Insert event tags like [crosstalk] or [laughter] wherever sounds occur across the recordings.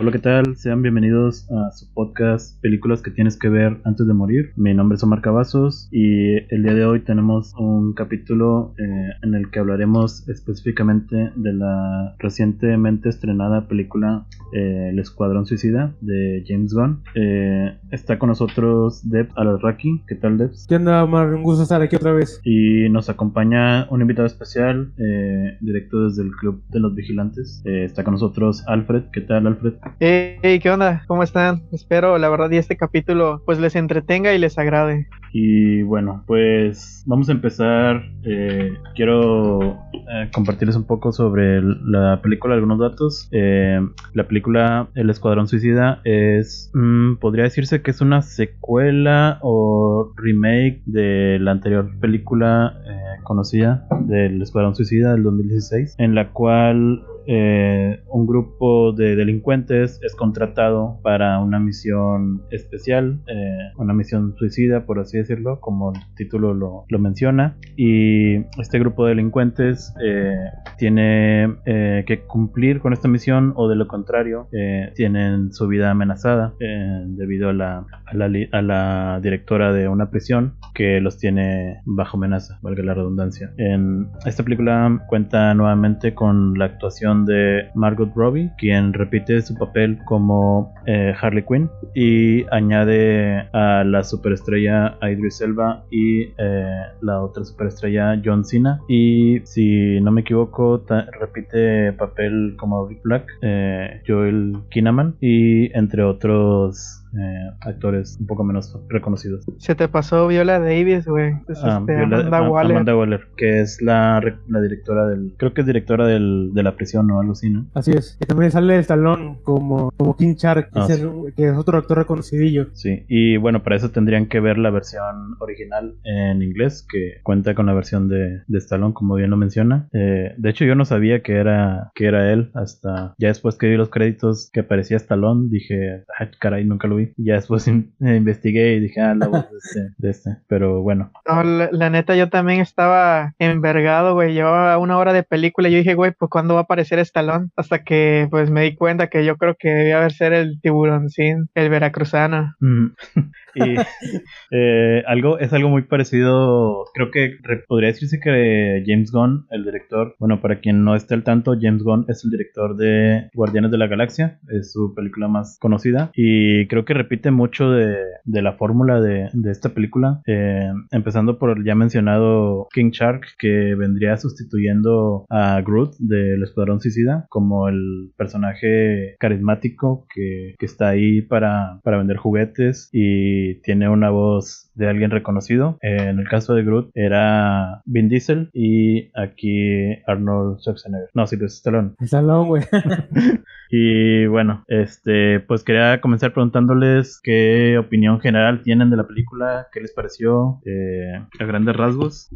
Hola, ¿qué tal? Sean bienvenidos a su podcast Películas que tienes que ver antes de morir. Mi nombre es Omar Cavazos y el día de hoy tenemos un capítulo eh, en el que hablaremos específicamente de la recientemente estrenada película eh, El Escuadrón Suicida de James Gunn. Eh, está con nosotros Deb Alarraki. ¿Qué tal, Deb? ¿Qué onda, Omar? Un gusto estar aquí otra vez. Y nos acompaña un invitado especial, directo desde el Club de los Vigilantes. está con nosotros Alfred. ¿Qué tal, Alfred? Hey, ¿qué onda? ¿Cómo están? Espero, la verdad, y este capítulo pues les entretenga y les agrade. Y bueno, pues vamos a empezar. Eh, quiero eh, compartirles un poco sobre la película, algunos datos. Eh, la película El Escuadrón Suicida es, mm, podría decirse que es una secuela o remake de la anterior película conocida del Escuadrón Suicida del 2016, en la cual eh, un grupo de delincuentes es contratado para una misión especial, eh, una misión suicida, por así decirlo, como el título lo, menciona. Y este grupo de delincuentes eh, tiene que cumplir con esta misión o de lo contrario, tienen su vida amenazada debido a la, a la, a la directora de una prisión que los tiene bajo amenaza, valga la redundancia. En esta película cuenta nuevamente con la actuación de Margot Robbie, quien repite su papel como eh, Harley Quinn y añade a la superestrella Idris Elba y eh, la otra superestrella John Cena. Y si no me equivoco repite papel como Rick Black, eh, Joel Kinnaman y entre otros eh, actores un poco menos reconocidos. Se te pasó Viola Davis, güey. Ah, este, Amanda, Waller. Amanda Waller, que es la, la, directora del. Creo que es directora del, de la prisión o algo así, ¿no? Así es. Y también sale el talón como, como King Shark, que, ah, es otro actor reconocidillo. Sí, y bueno, para eso tendrían que ver la versión original en inglés, que cuenta con la versión de, de Stallone, como bien lo menciona. Eh, de hecho, yo no sabía que era, que era él hasta ya después que vi los créditos que aparecía Stallone, dije, ay, caray, nunca lo y ya después investigué y dije, ah, la voz de este, de este. Pero bueno. la, neta, yo también estaba envergado, güey. Llevaba una hora de película y yo dije, güey, pues ¿cuándo va a aparecer Estalón? Hasta que pues me di cuenta que yo creo que debía haber ser el tiburón sin el veracruzano. [laughs] y eh, algo, es algo muy parecido, creo que podría decirse que James Gunn, el director, bueno, para quien no esté al tanto, James Gunn es el director de Guardianes de la Galaxia, es su película más conocida y creo que repite mucho de, la fórmula de, esta película, eh, empezando por el ya mencionado King Shark, que vendría sustituyendo a Groot del Escuadrón Suicida como el personaje carismático que, que está ahí para, para vender juguetes y tiene una voz de alguien reconocido. En el caso de Groot era Vin Diesel y aquí Arnold Schwarzenegger. No, sí, pues Stallone. Stallone, güey. [laughs] y bueno, este, pues quería comenzar preguntándoles qué opinión general tienen de la película, qué les pareció eh, a grandes rasgos.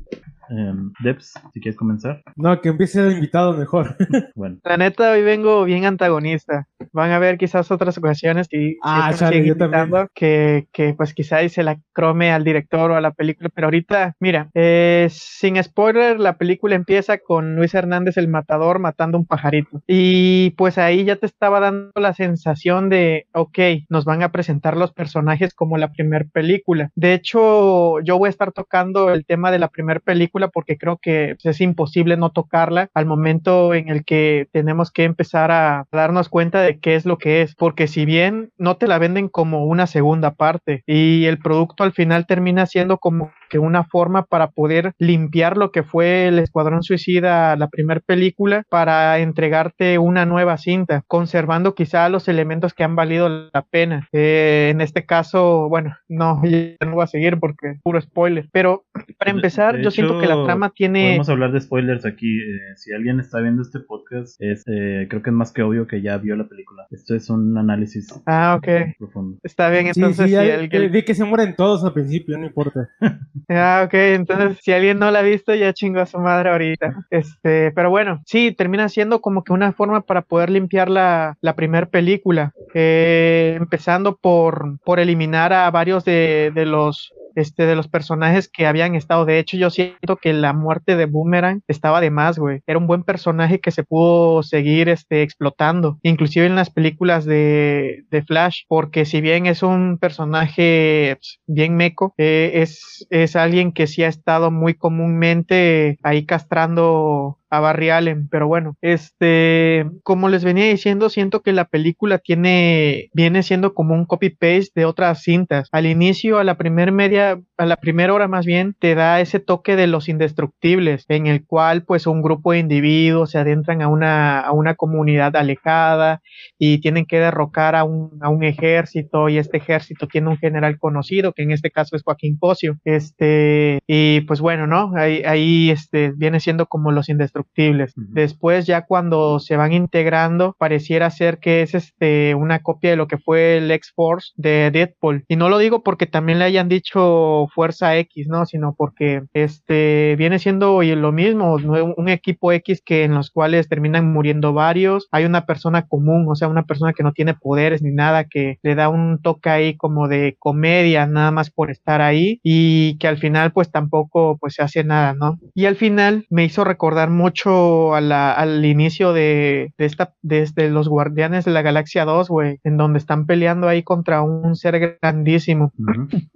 Eh, Debs, si quieres comenzar. No, que empiece el invitado mejor. [laughs] bueno. La neta, hoy vengo bien antagonista. Van a ver quizás otras ocasiones y ah, yo también. Que, que pues quizás se la crome al director o a la película, pero ahorita, mira, eh, sin spoiler, la película empieza con Luis Hernández el matador matando un pajarito. Y pues ahí ya estaba dando la sensación de, ok, nos van a presentar los personajes como la primera película. De hecho, yo voy a estar tocando el tema de la primera película porque creo que es imposible no tocarla al momento en el que tenemos que empezar a darnos cuenta de qué es lo que es, porque si bien no te la venden como una segunda parte y el producto al final termina siendo como que una forma para poder limpiar lo que fue el Escuadrón Suicida, la primera película, para entregarte una nueva cinta, conservando quizá los elementos que han valido la pena. Eh, en este caso, bueno, no, [laughs] ya no voy a seguir porque es puro spoiler, pero para empezar, yo siento que la trama tiene... Podemos hablar de spoilers aquí. Eh, si alguien está viendo este podcast, es, eh, creo que es más que obvio que ya vio la película. Esto es un análisis ah, ok. profundo. Está bien, entonces... Sí, sí, Vi que se mueren todos al principio, no importa. [laughs] Ah, ok, entonces si alguien no la ha visto, ya chingó a su madre ahorita. Este, pero bueno, sí, termina siendo como que una forma para poder limpiar la, la primera película. Eh, empezando por, por eliminar a varios de, de los este, de los personajes que habían estado. De hecho, yo siento que la muerte de Boomerang estaba de más, güey. Era un buen personaje que se pudo seguir este, explotando, inclusive en las películas de, de Flash, porque si bien es un personaje pues, bien meco, eh, es, es alguien que sí ha estado muy comúnmente ahí castrando a Barry Allen, pero bueno, este, como les venía diciendo, siento que la película tiene, viene siendo como un copy-paste de otras cintas. Al inicio, a la primer media, a la primera hora más bien, te da ese toque de los indestructibles, en el cual pues un grupo de individuos se adentran a una, a una comunidad alejada y tienen que derrocar a un, a un ejército y este ejército tiene un general conocido, que en este caso es Joaquín Pocio, este, y pues bueno, ¿no? Ahí, ahí este, viene siendo como los indestructibles Después ya cuando se van integrando pareciera ser que es este una copia de lo que fue el X-Force de Deadpool. Y no lo digo porque también le hayan dicho Fuerza X, ¿no? Sino porque este viene siendo lo mismo, un equipo X que en los cuales terminan muriendo varios. Hay una persona común, o sea, una persona que no tiene poderes ni nada, que le da un toque ahí como de comedia, nada más por estar ahí y que al final pues tampoco pues se hace nada, ¿no? Y al final me hizo recordar mucho mucho al inicio de, esta, desde los Guardianes de la Galaxia 2, güey, en donde están peleando ahí contra un ser grandísimo.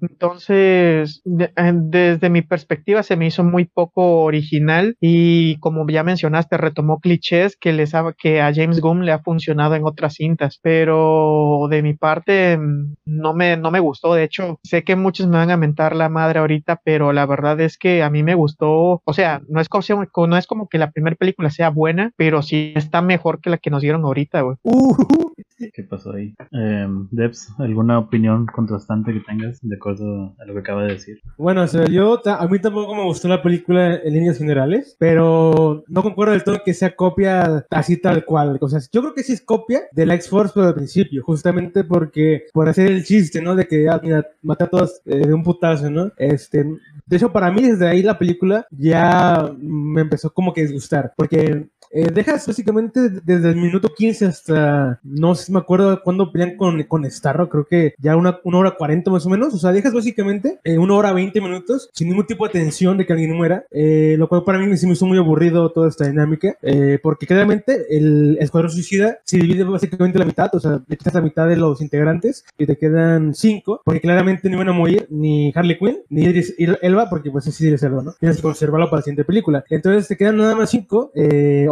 Entonces, desde mi perspectiva se me hizo muy poco original y como ya mencionaste, retomó clichés que les que a James Gunn le ha funcionado en otras cintas, pero de mi parte mm, no me, no me gustó. De hecho, sé que muchos me van a mentar la madre ahorita, pero la verdad es que a mí me gustó, o sea, no es como, no es como que la la primera película sea buena, pero sí está mejor que la que nos dieron ahorita, güey. Uh. ¿Qué pasó ahí? Eh, Debs, ¿alguna opinión contrastante que tengas de acuerdo a lo que acaba de decir? Bueno, o sea, yo, a mí tampoco me gustó la película en líneas generales, pero no concuerdo del todo que sea copia así tal cual. O sea, yo creo que sí es copia de la X-Force, pero al principio, justamente porque, por hacer el chiste, ¿no? De que, ah, mira, mata a todos eh, de un putazo, ¿no? Este, de hecho, para mí desde ahí la película ya me empezó como que disgustar, porque eh, dejas básicamente desde el minuto 15 hasta, no sé si me acuerdo cuándo pelean con, con Starro, creo que ya una, una hora 40 más o menos, o sea, dejas básicamente eh, una hora 20 minutos sin ningún tipo de tensión de que alguien muera, eh, lo cual para mí sí me hizo muy aburrido toda esta dinámica, porque claramente el Escuadrón Suicida se divide básicamente la mitad, o sea, le quitas la mitad de los integrantes y te quedan cinco, porque claramente no iban a morir ni Harley Quinn, ni Idris Elba, porque pues es Idris Elba, ¿no? Tienes que conservarlo para la siguiente película. Entonces te quedan nada más cinco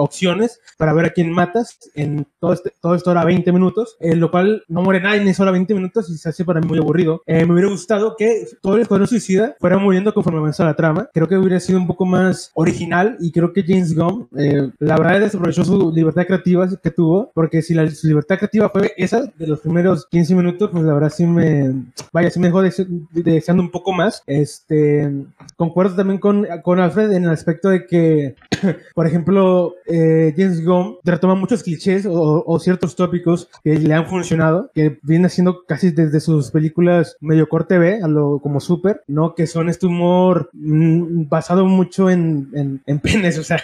opciones para ver a quién matas en todo, este, todo esto hora 20 minutos, en lo cual no muere nadie en esa hora 20 minutos y se hace para mí muy aburrido. Eh, me hubiera gustado que todo el escuadrón suicida fuera muriendo conforme avanza la trama. Creo que hubiera sido un poco más original y creo que James Gunn, eh, la verdad, desaprovechó su libertad creativa que tuvo, porque si la, su libertad creativa fue esa de los primeros 15 minutos, pues la verdad sí me, vaya, sí me dejó deseando un poco más. Este, concuerdo también con, con Alfred en el aspecto de que, [coughs] por ejemplo, James Gunn retoma muchos clichés o, ciertos tópicos que le han funcionado, que viene haciendo casi desde sus películas medio corte B, a lo como super, ¿no? Que son este humor mm, basado mucho en, en, penes, [laughs] o sea,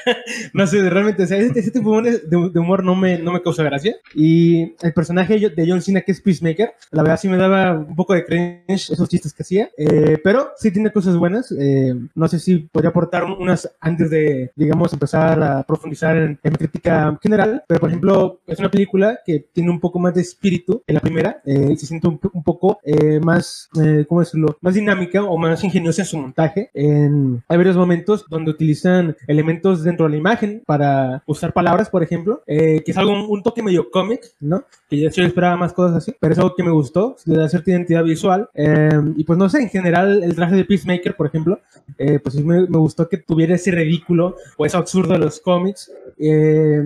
no sé, realmente, o sea, este, este tipo de, humor no me, no me causa gracia. Y el personaje de John Cena, que es Peacemaker, la verdad sí me daba un poco de cringe esos chistes que hacía, eh, pero sí tiene cosas buenas. Eh, no sé si podría aportar unas antes de, digamos, empezar a profundizar en crítica general, pero por ejemplo, es una película que tiene un poco más de espíritu en la primera, eh, se siente un, poco eh, más, eh, ¿cómo decirlo?, más dinámica o más ingeniosa en su montaje. En, hay varios momentos donde utilizan elementos dentro de la imagen para usar palabras, por ejemplo, que es algo, un toque medio cómic, ¿no? Que yo, esperaba más cosas así, pero es algo que me gustó, le da cierta identidad visual. y pues no sé, en general, el traje de Peacemaker, por ejemplo, pues me, me gustó que tuviera ese ridículo o ese absurdo de los cómics. Eh,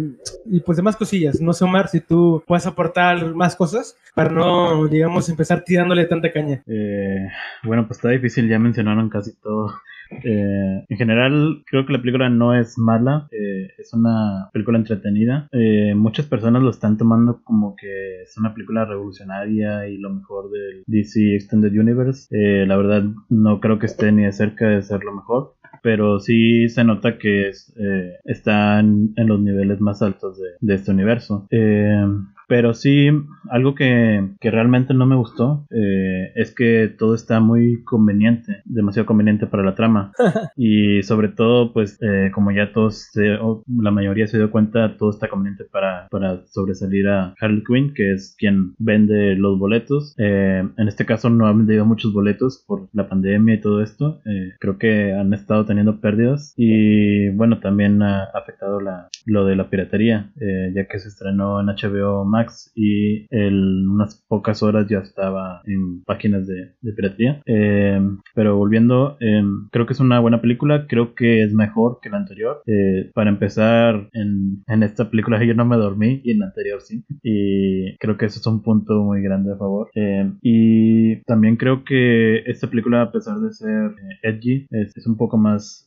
y pues demás cosillas. No sé, Omar, si tú puedes aportar más cosas para no, digamos, empezar tirándole tanta caña. Eh, bueno, pues está difícil, ya mencionaron casi todo. Eh, en general, creo que la película no es mala, es una película entretenida. muchas personas lo están tomando como que es una película revolucionaria y lo mejor del DC Extended Universe. la verdad, no creo que esté ni de cerca de ser lo mejor pero sí se nota que es, eh, están en los niveles más altos de, este universo. Eh, Pero sí, algo que, que realmente no me gustó eh, es que todo está muy conveniente, demasiado conveniente para la trama. [laughs] y sobre todo, pues, eh, como ya todos, se- o la mayoría se dio cuenta, todo está conveniente para, para sobresalir a Harley Quinn, que es quien vende los boletos. Eh, en este caso no han vendido muchos boletos por la pandemia y todo esto. Eh, creo que han estado teniendo pérdidas y bueno, también ha afectado la, lo de la piratería, eh, ya que se estrenó en HBO Max y en unas pocas horas ya estaba en páginas de, de piratería. Eh, pero volviendo, eh, creo que es una buena película, creo que es mejor que la anterior. Eh, para empezar, en, esta película yo no me dormí y en la anterior sí. Y creo que eso es un punto muy grande a favor. Eh, y también creo que esta película, a pesar de ser eh, edgy, es, un poco más,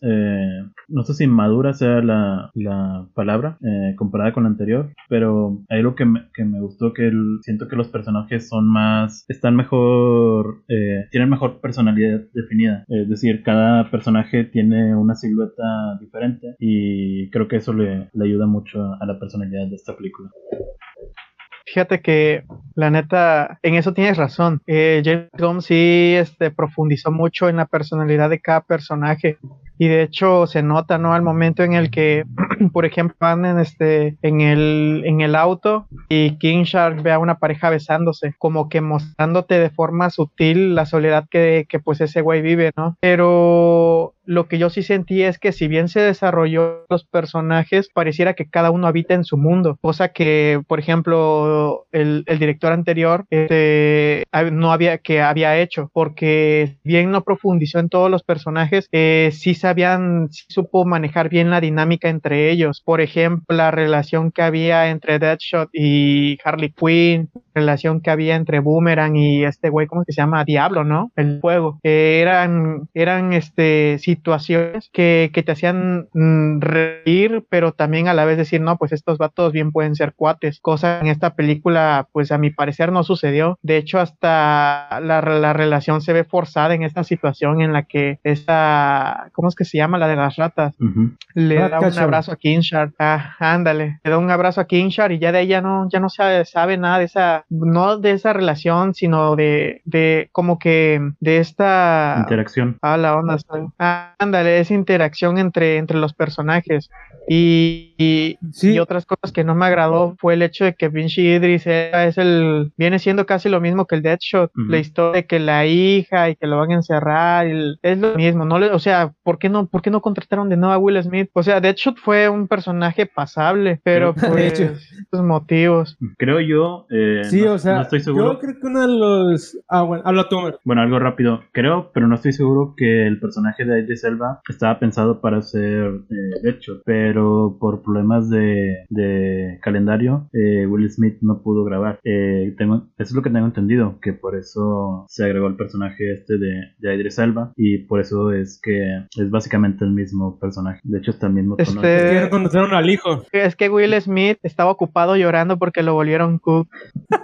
no sé si madura sea la, la palabra comparada con la anterior, pero hay algo que me, que me gustó, que el- siento que los personajes son más, están mejor, eh, tienen mejor personalidad definida. Es decir, cada personaje tiene una silueta diferente y creo que eso le, le ayuda mucho a la personalidad de esta película. Fíjate que la neta, en eso tienes razón. Eh, James Gunn sí este, profundizó mucho en la personalidad de cada personaje. Y de hecho se nota, ¿no? Al momento en el que, [clears throat] por ejemplo, van en este, en el, en el auto y King Shark ve a una pareja besándose, como que mostrándote de forma sutil la soledad que, que pues ese güey vive, ¿no? Pero lo que yo sí sentí es que si bien se desarrolló los personajes, pareciera que cada uno habita en su mundo, cosa que, por ejemplo, el, director anterior este, no había que había hecho, porque bien no profundizó en todos los personajes, eh, sí sabían, sí supo manejar bien la dinámica entre ellos. Por ejemplo, la relación que había entre Deadshot y Harley Quinn, relación que había entre Boomerang y este güey, ¿cómo que se llama? Diablo, ¿no? El juego. Eh, eran, eran este, situaciones que, que te hacían mm, reír, pero también a la vez decir, no, pues estos vatos bien pueden ser cuates. Cosa en esta película, pues a mi parecer no sucedió. De hecho, hasta la, la relación se ve forzada en esta situación en la que esta, ¿cómo es que se llama? La de las ratas le da un abrazo a Kinshard. Ah, ándale, le da un abrazo a Kinshard y ya de ella no, ya no se sabe nada de esa, no de esa relación, sino de, de como que de esta Interacción. Ah, la onda. Ah, ándale, esa interacción entre, entre los personajes. Y, y, Sí. y otras cosas que no me agradó fue el hecho de que Vinci Idris era- es el, viene siendo casi lo mismo que el Deadshot. La historia de que la hija y que lo van a encerrar, el- es lo mismo. No le, o sea, ¿por qué no, por qué no contrataron de nuevo a Will Smith? O sea, Deadshot fue un personaje pasable, pero [laughs] De pues, estos motivos. Creo yo, eh, Sí, no, o sea, no estoy seguro. yo creo que uno de los... Ah, bueno, habla tú. Bueno, algo rápido. Creo, pero no estoy seguro que el personaje de Idris Elba estaba pensado para ser eh, Deadshot, pero por problemas de, de calendario, eh, Will Smith no pudo grabar. Eh, tengo, eso es lo que tengo entendido, que por eso se agregó el personaje este de, de Idris Elba y por eso es que es básicamente el mismo personaje. De hecho, está el mismo tono. Este- Es que al hijo. Es que Will Smith estaba ocupado llorando porque lo volvieron cook.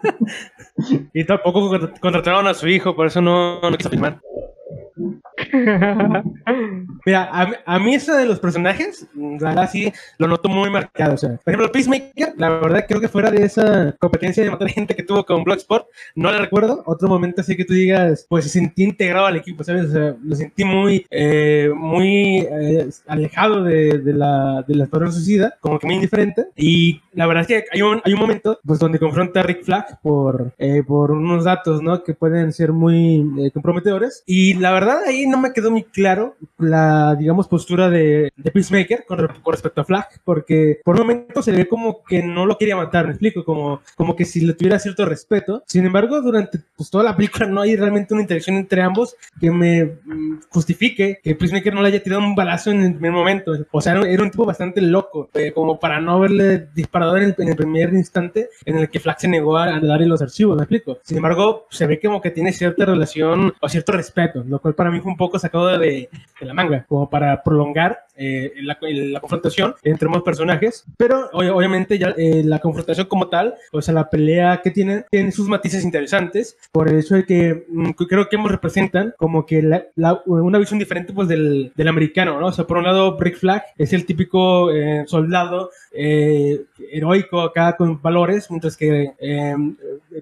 [laughs] Y tampoco contra- contrataron a su hijo, por eso no, no quiso filmar. [laughs] Mira, a, a mí ese de los personajes, la verdad sí lo noto muy marcado. O sea, por ejemplo, Peacemaker, la verdad creo que fuera de esa competencia de matar gente que tuvo con Bloodsport, no la recuerdo. Otro momento así que tú digas, pues se sentí integrado al equipo, ¿sabes? O sea, lo sentí muy, eh, muy eh, alejado de, de la, de la Suicida, como que muy indiferente. Y la verdad es que hay un, hay un momento, pues donde confronta a Rick Flag por, eh, por unos datos, ¿no? Que pueden ser muy eh, comprometedores. Y la verdad ahí no me quedó muy claro la, digamos, postura de, de Peacemaker con, con respecto a Flag, porque por un momento se le ve como que no lo quería matar, me explico, como, como que si le tuviera cierto respeto. Sin embargo, durante pues, toda la película no hay realmente una interacción entre ambos que me mm, justifique que Peacemaker no le haya tirado un balazo en el primer momento. O sea, era un tipo bastante loco, eh, como para no haberle disparado en el, en el primer instante en el que Flag se negó a, a darle los archivos, me explico. Sin embargo, se ve como que tiene cierta relación o cierto respeto, lo cual para mí fue un poco poco sacado de, de la manga, como para prolongar eh, la, la, confrontación entre ambos personajes, pero obviamente ya eh, la confrontación como tal, o sea, la pelea que tiene, tiene sus matices interesantes por el hecho de que mm, creo que ambos representan como que la, la, una visión diferente pues del, del, americano, ¿no? O sea, por un lado, Brick Flag es el típico eh, soldado heroico acá con valores, mientras que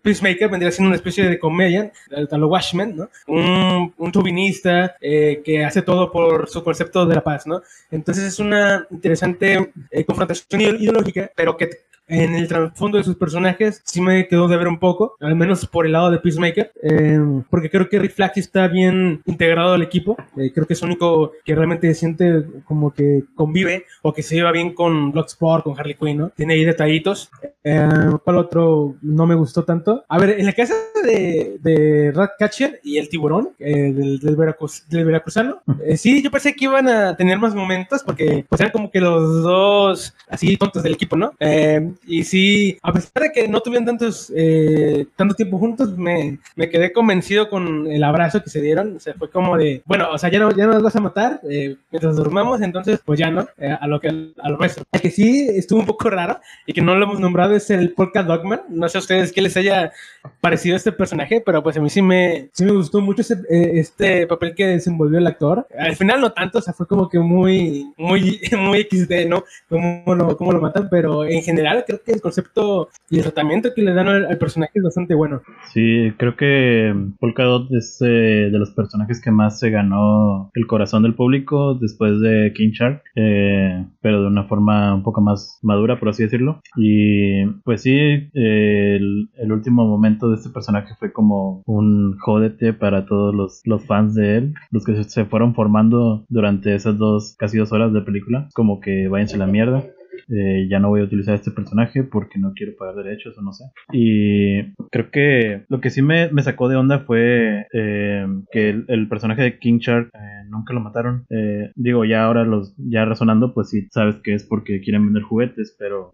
Peacemaker vendría siendo una especie de comedia, a lo Watchmen, ¿no? Un, un chauvinista que hace todo por su concepto de la paz, ¿no? Entonces es una interesante eh, confrontación ideológica, pero que en el trasfondo de sus personajes sí me quedó de ver un poco, al menos por el lado de Peacemaker, eh, porque creo que Rick está bien integrado al equipo, eh, creo que es único que realmente siente como que convive o que se lleva bien con Bloodsport, con Harley Quinn, ¿no? Tiene ahí detallitos. Eh, ¿Cuál otro no me gustó tanto? A ver, en la casa de, Ratcatcher y el tiburón eh, del, Veracruz, del veracruzano, sí, yo pensé que iban a tener más momentos porque pues eran como que los dos así tontos del equipo, ¿no? Eh, y sí, a pesar de que no tuvieron tantos, eh, tanto tiempo juntos, me, me, quedé convencido con el abrazo que se dieron. O sea, fue como de, bueno, o sea, ya no, ya no nos vas a matar eh, mientras dormamos, entonces, pues ya no, eh, a lo que a lo nuestro. El que sí estuvo un poco raro y que no lo hemos nombrado es el Polka Dogman. No sé a ustedes qué les haya parecido este personaje, pero pues a mí sí me, sí me gustó mucho eh, este papel que desenvolvió el actor. Al final no tanto, o sea, fue como que muy, muy, [laughs] muy XD, ¿no? Cómo lo, cómo lo matan, pero en general creo que el concepto y el tratamiento que le dan al, personaje es bastante bueno. Sí, creo que Polka Dot es eh, de los personajes que más se ganó el corazón del público después de King Shark, eh, pero de una forma un poco más madura, por así decirlo. Y pues sí, eh, el, último momento de este personaje fue como un jodete para todos los, los fans de él, los que se fueron formando durante esas dos, casi dos horas de película, como que váyanse a la mierda. Eh, ya no voy a utilizar este personaje porque no quiero pagar derechos o no sé. Y creo que lo que sí me, me sacó de onda fue eh, que el, personaje de King Shark eh, nunca lo mataron. Eh, digo, ya ahora los, ya razonando, pues sí sabes que es porque quieren vender juguetes, pero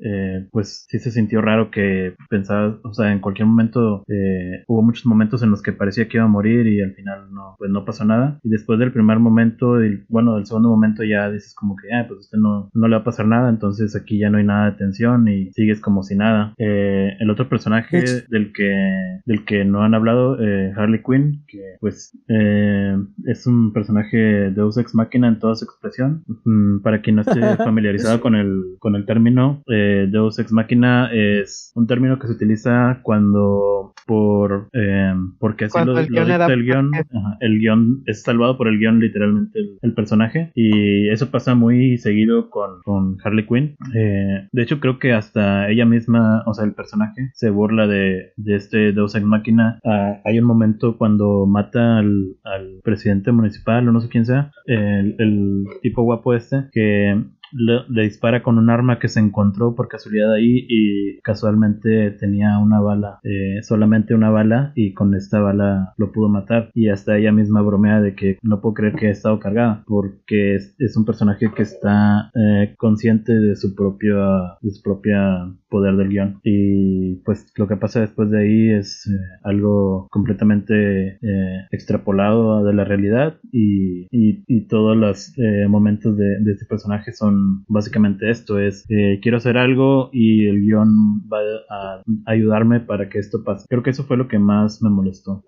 pues sí se sintió raro que pensabas, o sea, en cualquier momento hubo muchos momentos en los que parecía que iba a morir y al final no, pues no pasó nada. Y después del primer momento, y bueno, del segundo momento ya dices como que, ah, pues usted no, no le va a pasar nada, entonces aquí ya no hay nada de tensión y sigues como si nada. Eh, el otro personaje del que, del que no han hablado, eh, Harley Quinn, que pues eh, es un personaje de Deus Ex Máquina en toda su expresión. Mm, para quien no esté [laughs] familiarizado con el, con el término, Deus Ex Máquina es un término que se utiliza cuando por porque así lo, el, guion el guion, ajá, el guion es salvado por el guion literalmente el, el, personaje y eso pasa muy seguido con, con Harley Quinn eh, de hecho, creo que hasta ella misma, o sea, el personaje, se burla de, este Deus Ex Máquina. Ah, hay un momento cuando mata al, al, presidente municipal, o no sé quién sea, el, el tipo guapo este, que le, dispara con un arma que se encontró por casualidad ahí y casualmente tenía una bala, eh, solamente una bala y con esta bala lo pudo matar. Y hasta ella misma bromea de que no puedo creer que haya estado cargada porque es, un personaje que está eh, consciente de su propio su propia poder del guion. Y pues lo que pasa después de ahí es eh, algo completamente eh, extrapolado de la realidad y, y, y todos los momentos de, este personaje son básicamente esto es eh, quiero hacer algo y el guion va a ayudarme para que esto pase creo que eso fue lo que más me molestó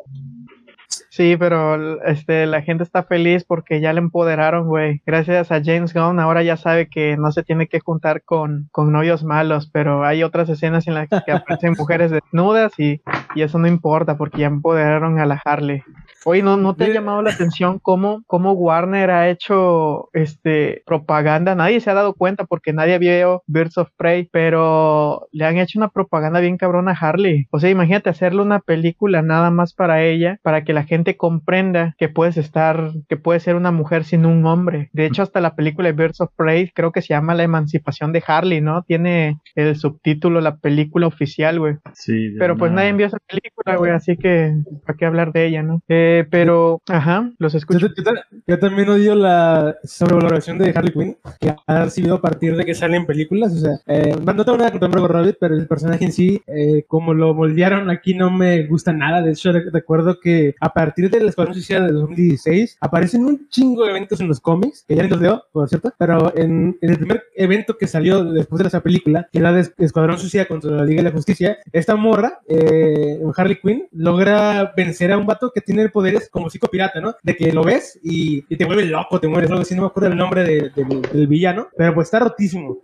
Sí, pero este, la gente está feliz porque ya le empoderaron, güey. Gracias a James Gunn, ahora ya sabe que no se tiene que juntar con, con novios malos, pero hay otras escenas en las que aparecen [laughs] mujeres desnudas y, y, eso no importa porque ya empoderaron a la Harley. Oye, ¿no, no te ha llamado la atención cómo, cómo Warner ha hecho este propaganda? Nadie se ha dado cuenta porque nadie vio Birds of Prey, pero le han hecho una propaganda bien cabrona a Harley. O sea, imagínate hacerle una película nada más para ella, para que la gente comprenda que puedes estar, que puedes ser una mujer sin un hombre. De hecho, hasta la película de Birds of Prey creo que se llama La emancipación de Harley, ¿no? Tiene el subtítulo, la película oficial, güey. Sí. Pero pues nadie vio esa película, güey, así que ¿para qué hablar de ella, no? Eh, Eh, pero, ajá, los escucho. Yo, yo- yo también odio la sobrevaloración de Harley Quinn que ha recibido a partir de que salen películas. O sea, eh, no tengo nada contra Margot Robbie, pero el personaje en sí, eh, como lo moldearon aquí, no me gusta nada. De hecho, re- recuerdo que a partir del Escuadrón Suicida de 2016 aparecen un chingo de eventos en los cómics, que ya los leo, por cierto, pero en, en el primer evento que salió después de esa película, que era de Escuadrón Suicida contra la Liga de la Justicia, esta morra, eh, Harley Quinn, logra vencer a un vato que tiene poderes como psicopirata, ¿no? De que lo ves y, y te vuelve loco, te mueres, algo así, no me acuerdo el nombre de- del- del villano, pero pues está rotísimo.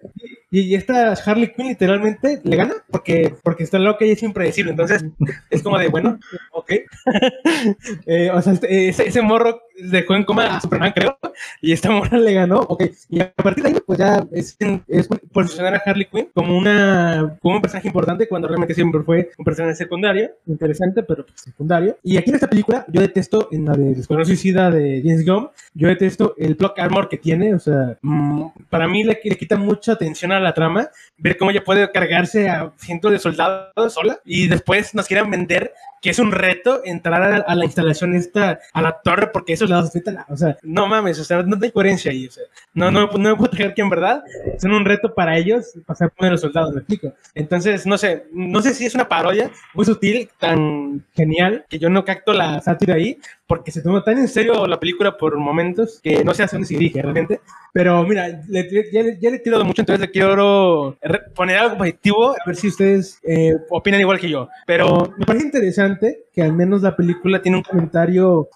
Y, esta Harley Quinn literalmente le gana porque, porque está loca y es impredecible. Entonces es como de, bueno, ok. [laughs] Eh, o sea, este- ese, ese morro dejó en coma a Superman, creo, y esta morra le ganó, ok. Y a partir de ahí, pues ya es, es posicionar a Harley Quinn como, una, como un personaje importante cuando realmente siempre fue un personaje secundario, interesante, pero pues, secundario. Y aquí en esta película, yo detesto, en la de Escuadrón Suicida de James Gunn, yo detesto el block armor que tiene, o sea, mm, para mí le, le quita mucha atención a la trama, ver cómo ella puede cargarse a cientos de soldados sola y después nos quieran vender que es un reto entrar a, a la instalación esta, a la torre, porque esos lados, o sea, no mames, o sea, no hay coherencia ahí, o sea, no, no, no me puedo creer que en verdad son un reto para ellos pasar por los soldados, me explico. Entonces, no sé, no sé si es una parodia muy sutil, tan genial, que yo no capto la sátira ahí, porque se toma tan en serio la película por momentos que no sé hacia dónde se dirige realmente. Pero mira, le- ya, ya le he tirado mucho, entonces le quiero poner algo positivo, a ver si ustedes eh, opinan igual que yo. Pero me parece interesante que al menos la película tiene un comentario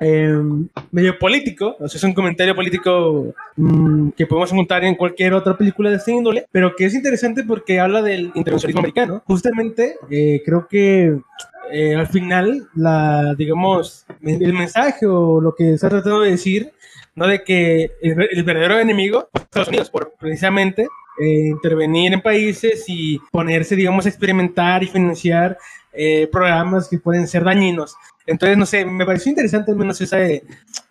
eh, medio político, o sea, es un comentario político mm, que podemos encontrar en cualquier otra película de este índole, pero que es interesante porque habla del intervencionismo americano. Justamente, eh, creo que eh, al final, la, digamos, el mensaje o lo que está tratando de decir, no de que el, el verdadero enemigo es Estados Unidos, por precisamente eh, intervenir en países y ponerse, digamos, a experimentar y financiar eh, programas que pueden ser dañinos. Entonces, no sé, me pareció interesante al menos ese,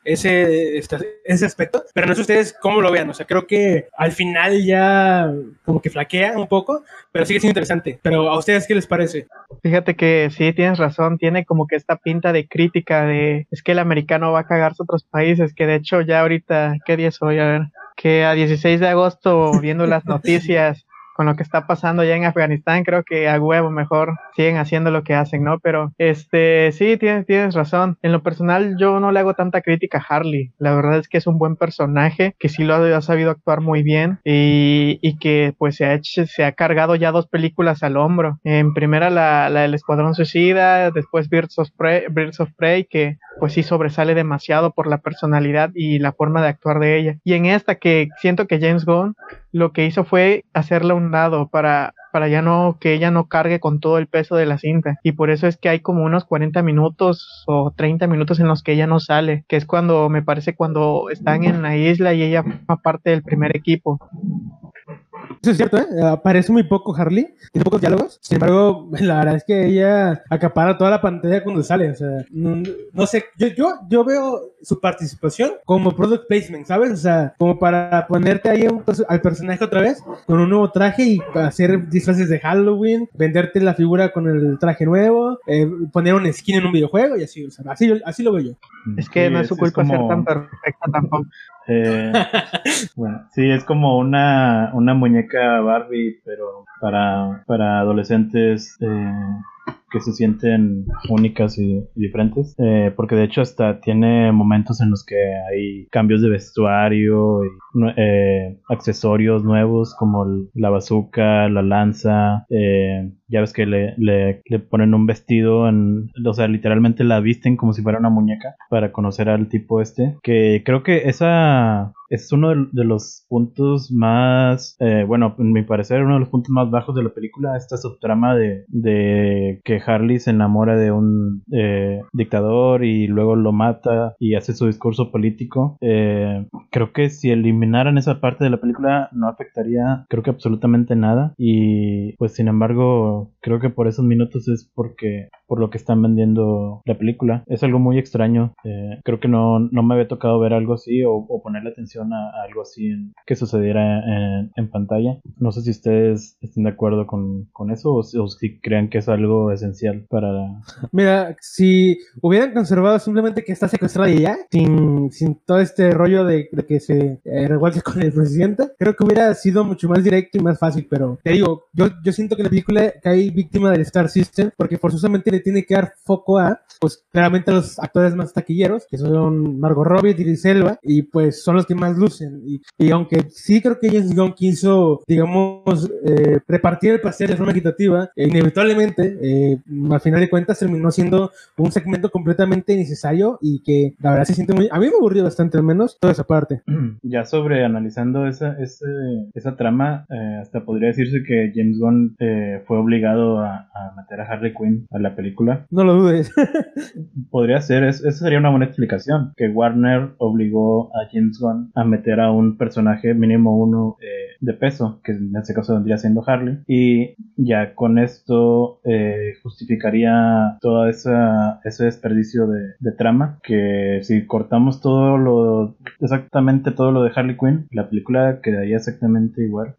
ese, ese aspecto, pero no sé ustedes cómo lo vean, o sea, creo que al final ya como que flaquea un poco, pero sigue siendo interesante. Pero a ustedes, ¿qué les parece? Fíjate que sí, tienes razón, tiene como que esta pinta de crítica de es que el americano va a cagarse a otros países, que de hecho ya ahorita, ¿qué día es hoy? A ver, que a 16 de agosto, viendo las [laughs] noticias con lo que está pasando ya en Afganistán, creo que a huevo mejor siguen haciendo lo que hacen, ¿no? Pero este, sí, tienes, tienes razón. En lo personal yo no le hago tanta crítica a Harley. La verdad es que es un buen personaje, que sí lo ha, sabido actuar muy bien y, y que pues se ha, hecho, se ha cargado ya dos películas al hombro. En primera la, la del Escuadrón Suicida, después Birds of, Prey, Birds of Prey, que pues sí sobresale demasiado por la personalidad y la forma de actuar de ella. Y en esta que siento que James Gunn lo que hizo fue hacerla a un lado para, para ya no, que ella no cargue con todo el peso de la cinta. Y por eso es que hay como unos 40 minutos o 30 minutos en los que ella no sale, que es cuando, me parece, cuando están en la isla y ella forma parte del primer equipo. Eso es cierto, ¿eh? Aparece muy poco Harley, tiene pocos diálogos. Sin embargo, [laughs] la verdad es que ella acapara toda la pantalla cuando sale. O sea, no, no sé, yo, yo, yo veo su participación como product placement, ¿sabes? O sea, como para ponerte ahí un al personaje otra vez con un nuevo traje y hacer disfraces de Halloween, venderte la figura con el traje nuevo, eh, poner un skin en un videojuego y así, o sea, así, así lo veo yo. Es que Sí, no es su culpa ser tan perfecta tampoco. Eh, bueno, sí, es como una, una muñeca Barbie, pero para, para adolescentes eh, que se sienten únicas y, diferentes. Eh, porque de hecho hasta tiene momentos en los que hay cambios de vestuario y eh, accesorios nuevos como la bazooka, la lanza. eh, ya ves que le, le, le ponen un vestido, en, o sea, literalmente la visten como si fuera una muñeca para conocer al tipo este. Que creo que esa es uno de, de los puntos más, eh, bueno, en mi parecer, uno de los puntos más bajos de la película, esta subtrama de, de que Harley se enamora de un eh, dictador y luego lo mata y hace su discurso político. Eh, creo que si eliminaran esa parte de la película no afectaría, creo que absolutamente nada. Y pues sin embargo, creo que por esos minutos es porque por lo que están vendiendo la película. Es algo muy extraño. Eh, creo que no, no me había tocado ver algo así o, ponerle atención a, algo así en, que sucediera en, pantalla. No sé si ustedes estén de acuerdo con, con eso o, si crean que es algo esencial para... Mira, si hubieran conservado simplemente que está secuestrada y ya, sin, sin todo este rollo de, que se eh, con el presidente, creo que hubiera sido mucho más directo y más fácil, pero te digo, yo, yo siento que la película cae víctima del Star System porque forzosamente le tiene que dar foco a, pues claramente a los actores más taquilleros, que son Margot Robbie, y Selva, y pues son los que más lucen. Y, y aunque sí creo que James Gunn quiso, digamos, eh, repartir el pastel de forma equitativa, e inevitablemente, eh, al final de cuentas, terminó siendo un segmento completamente innecesario y que la verdad se siente muy... A mí me aburrió bastante al menos toda esa parte. [clears throat] Ya sobre analizando esa, ese, esa trama, eh, hasta podría decirse que James Gunn fue obligado a, a meter a Harley Quinn a la película. No lo dudes. [laughs] Podría ser, esa sería una buena explicación, que Warner obligó a James Gunn a meter a un personaje mínimo uno eh, de peso, que en este caso vendría siendo Harley, y ya con esto eh, justificaría todo ese desperdicio de, trama, que si cortamos todo lo, exactamente todo lo de Harley Quinn, la película quedaría exactamente igual,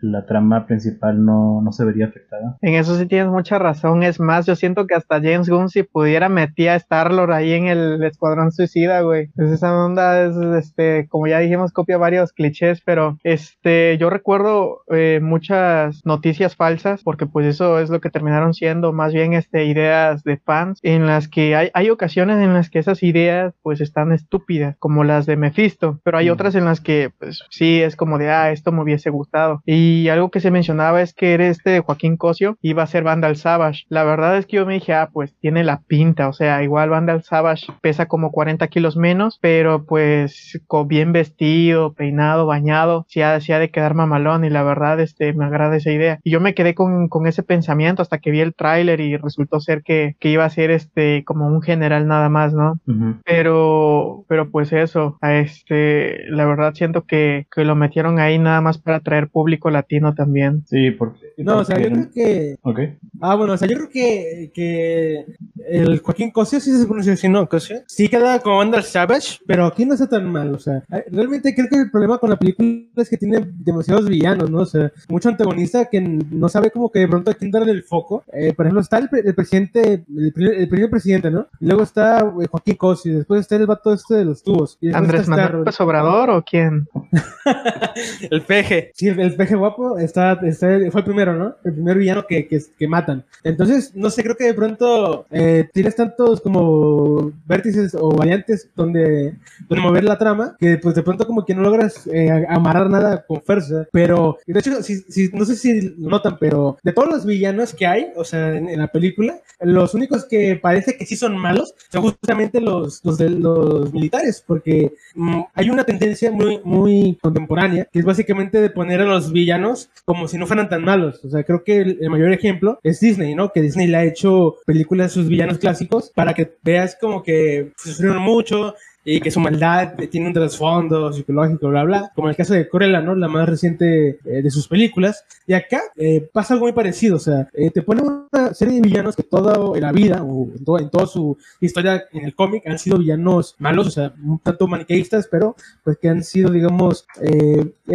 la trama principal no, no se vería afectada. En eso sí tienes mucha razón, es más, yo siento que hasta James Gunn si pudiera metía a Star-Lord ahí en el Escuadrón Suicida, güey. Pues esa onda es, este, como ya dijimos, copia varios clichés, pero este, yo recuerdo eh, muchas noticias falsas, porque pues eso es lo que terminaron siendo, más bien este, ideas de fans, en las que hay, hay ocasiones en las que esas ideas pues están estúpidas, como las de Mephisto, pero hay mm. otras en las que pues sí es como de, ah, esto me hubiese gustado. Y algo que se mencionaba es que era este Joaquín Cosio iba a ser Vandal Savage. La verdad es que yo me dije, ah, pues tiene la pinta, o sea, igual Vandal Savage pesa como 40 kilos menos, pero pues con bien vestido, peinado, bañado, sí ha, de quedar mamalón y la verdad este, me agrada esa idea. Y yo me quedé con, con ese pensamiento hasta que vi el tráiler y resultó ser que, que, iba a ser este como un general nada más, ¿no? Pero, pero pues eso, este, la verdad siento que, que lo metieron ahí nada más para atraer público latino también. Sí, porque... No, sea, yo creo que... Okay. Ah, bueno, o sea, yo creo que, que el Joaquín Cosio, sí se pronuncia así, ¿no? Cosio. Sí queda como Vandal Savage, pero aquí no está tan mal, o sea, realmente creo que el problema con la película es que tiene demasiados villanos, ¿no? O sea, mucho antagonista que no sabe como que de pronto a quién darle el foco. Eh, por ejemplo, está el, presidente, el, primer presidente, ¿no? Y luego está eh, Joaquín Cosio, después está el vato este de los tubos. Y ¿Andrés Manuel López Obrador o quién? [laughs] el peje. Sí, el, peje guapo está, fue el primero, ¿no? El primer villano que, que, que matan. Entonces, no sé, creo que de pronto eh, tienes tantos como vértices o variantes donde, donde mover la trama que pues de pronto como que no logras eh, amarrar nada con fuerza. Pero, de hecho, si, no sé si notan, pero de todos los villanos que hay, o sea, en, la película, los únicos que parece que sí son malos son justamente los, los, de, los militares, porque mm, hay una tendencia muy, muy contemporánea que es básicamente de poner a los villanos como si no fueran tan malos. O sea, creo que el, mayor ejemplo es Disney, ¿no? Que Disney le ha hecho películas de sus villanos clásicos para que veas como que sufrieron mucho y que su maldad tiene un trasfondo psicológico, bla, bla, como en el caso de Corella, ¿no? La más reciente eh, de sus películas. Y acá eh, pasa algo muy parecido, o sea, eh, te pone una serie de villanos que toda la vida, o en, toda su historia en el cómic, han sido villanos malos, o sea, un tanto maniqueístas, pero pues que han sido, digamos,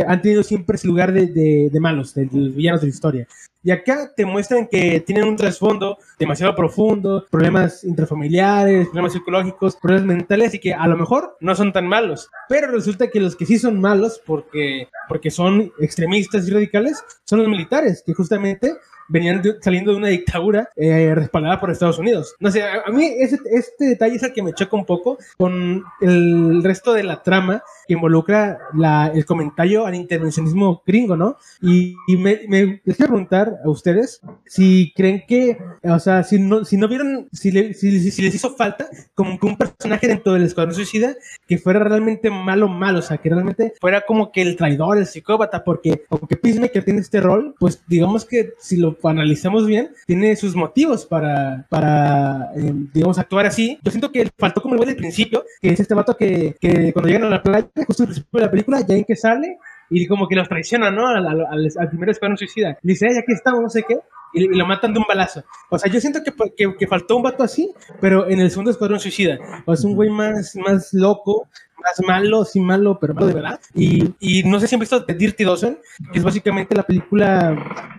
han tenido siempre ese lugar de, de, de malos, de, de villanos de la historia. Y acá te muestran que tienen un trasfondo demasiado profundo, problemas intrafamiliares, problemas psicológicos, problemas mentales y que a lo mejor no son tan malos. Pero resulta que los que sí son malos porque, porque son extremistas y radicales son los militares, que justamente venían saliendo de una dictadura eh, respaldada por Estados Unidos. No sé, a, mí este detalle es el que me choca un poco con el resto de la trama que involucra la, el comentario al intervencionismo gringo, ¿no? Y, me, me, les quiero preguntar a ustedes si creen que, o sea, si no, si no vieron, si, si, si, les hizo falta como que un personaje dentro del Escuadrón Suicida que fuera realmente malo, malo, o sea, que realmente fuera como que el traidor, el psicópata, porque aunque Peacemaker tiene este rol, pues digamos que si lo analizamos bien, tiene sus motivos para, para eh, digamos, actuar así. Yo siento que faltó como el del principio, que es este vato que, que cuando llegan a la playa, justo al principio de la película, ya en que sale y como que los traiciona, ¿no? Al, al, al primer escuadrón suicida. dice, ay, aquí estamos, no sé qué y, lo matan de un balazo. O sea, yo siento que, que, que, faltó un vato así, pero en el segundo escuadrón suicida. O es un güey más, más loco, más malo, sí malo, pero malo de verdad. Y, y no sé si han visto Dirty Dozen, que es básicamente la película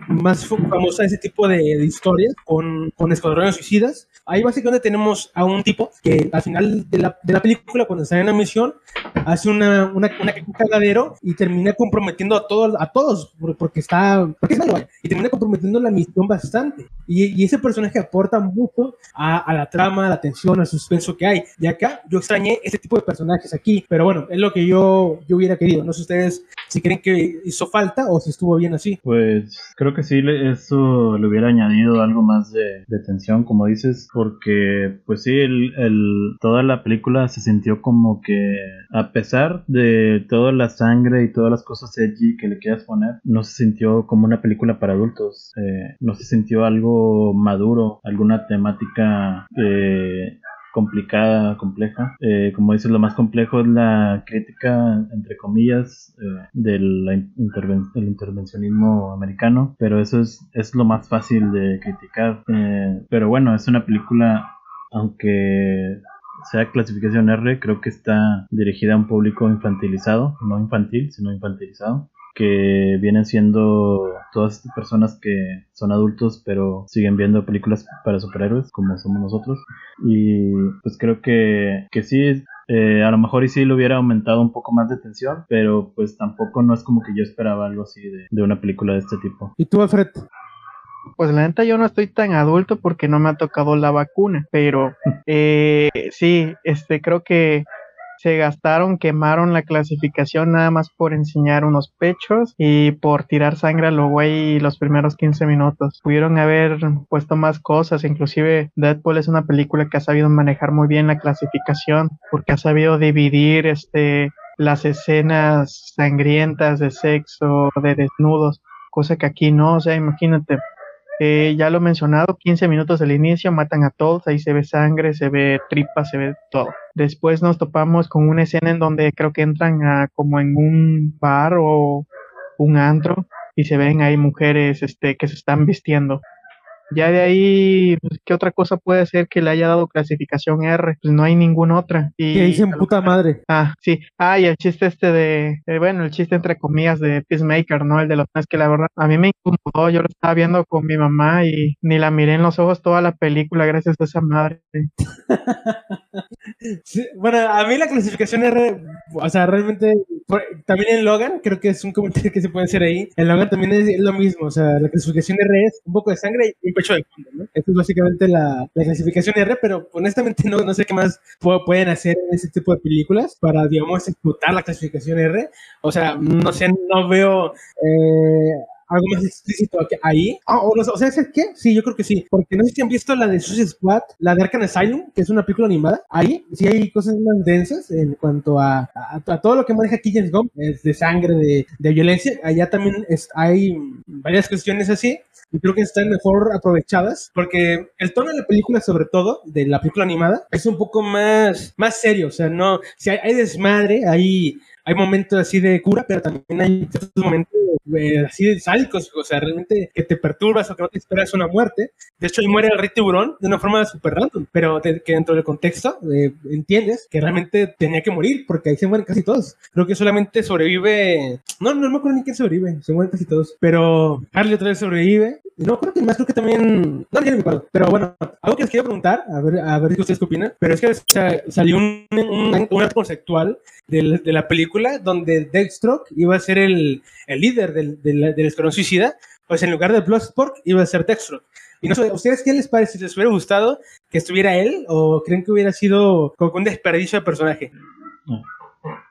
más famosa de ese tipo de, de historias, con, con escuadrones suicidas. Ahí básicamente tenemos a un tipo que al final de la, de la película, cuando está en la misión, hace una, una, una, un cagadero y termina comprometiendo a todos, a todos porque está, porque es malo, y termina comprometiendo la misión bastante. Y, y ese personaje aporta mucho a, a, la trama, a la tensión, al suspenso que hay. Y acá yo extrañé ese tipo de personajes aquí, pero bueno, es lo que yo, yo hubiera querido. No sé ustedes si creen que hizo falta o si estuvo bien así. Pues creo que sí, eso le hubiera añadido algo más de, de tensión, como dices, porque pues sí, el, el, toda la película se sintió como que a pesar de toda la sangre y todas las cosas edgy que le quieras poner, no se sintió como una película para adultos, eh, no se sintió algo maduro, alguna temática eh, complicada, compleja. Eh, como dices, lo más complejo es la crítica, entre comillas, eh, del interven el intervencionismo americano, pero eso es, es lo más fácil de criticar. Eh, pero bueno, es una película, aunque sea clasificación R, creo que está dirigida a un público infantilizado, no infantil, sino infantilizado que vienen siendo todas estas personas que son adultos pero siguen viendo películas para superhéroes como somos nosotros y pues creo que, que sí eh, a lo mejor y sí le hubiera aumentado un poco más de tensión pero pues tampoco no es como que yo esperaba algo así de, de una película de este tipo ¿y tú Alfred? Pues la neta yo no estoy tan adulto porque no me ha tocado la vacuna, pero [laughs] eh, sí, este creo que se gastaron, quemaron la clasificación nada más por enseñar unos pechos y por tirar sangre a lo güey los primeros 15 minutos. Pudieron haber puesto más cosas, inclusive Deadpool es una película que ha sabido manejar muy bien la clasificación porque ha sabido dividir este las escenas sangrientas de sexo, de desnudos, cosa que aquí no, o sea, imagínate, eh, ya lo he mencionado, 15 minutos del inicio, matan a todos, ahí se ve sangre, se ve tripa, se ve todo. Después nos topamos con una escena en donde creo que entran a como en un bar o un antro y se ven ahí mujeres este, que se están vistiendo. Ya de ahí, pues, ¿qué otra cosa puede ser que le haya dado clasificación R? Pues no hay ninguna otra. Y dicen puta madre. Ah, sí. Ah, y el chiste este de, eh, bueno, el chiste entre comillas de Peacemaker, ¿no? El de los es que la verdad a mí me incomodó. Yo lo estaba viendo con mi mamá y ni la miré en los ojos toda la película gracias a esa madre. [laughs] sí, bueno, a mí la clasificación R, o sea, realmente, también en Logan, creo que es un comentario que se puede hacer ahí. En Logan también es lo mismo, o sea, la clasificación R es un poco de sangre y pecho de fondo, ¿no? Esta es básicamente la, la, clasificación R, pero honestamente no, no sé qué más pueden hacer en ese tipo de películas para, digamos, explotar la clasificación R. O sea, no sé, no veo... Eh, algo más explícito ahí. Ah, o, o, sea, ¿sabes qué? Sí, yo creo que sí. Porque no sé si han visto la de Suicide Squad, la de Arkham Asylum, que es una película animada. Ahí sí hay cosas más densas en cuanto a, a, a todo lo que maneja aquí James Gunn, es de sangre, de, de violencia. Allá también es, hay varias cuestiones así y creo que están mejor aprovechadas porque el tono de la película sobre todo de la película animada es un poco más más serio o sea no si hay, hay desmadre hay hay momentos así de cura, pero también hay momentos eh, así de sádicos, o sea, realmente que te perturbas o que no te esperas una muerte. De hecho, ahí muere el rey tiburón de una forma súper random, pero te, que dentro del contexto eh, entiendes que realmente tenía que morir, porque ahí se mueren casi todos. Creo que solamente sobrevive. No, no me acuerdo ni quién sobrevive, se mueren casi todos. Pero Harley otra vez sobrevive. No, creo que más, creo que también. No, ya no me acuerdo. Pero bueno, algo que les quiero preguntar, a ver, a ver qué ustedes opinan, pero es que o sea, salió un, un, un arte conceptual de, de la película donde Deathstroke iba a ser el, el líder del, del, del, escuadrón suicida, pues en lugar de Bloodsport iba a ser Deathstroke. Y no sé, ¿ustedes qué les parece? ¿Les hubiera gustado que estuviera él o creen que hubiera sido como un desperdicio de personaje?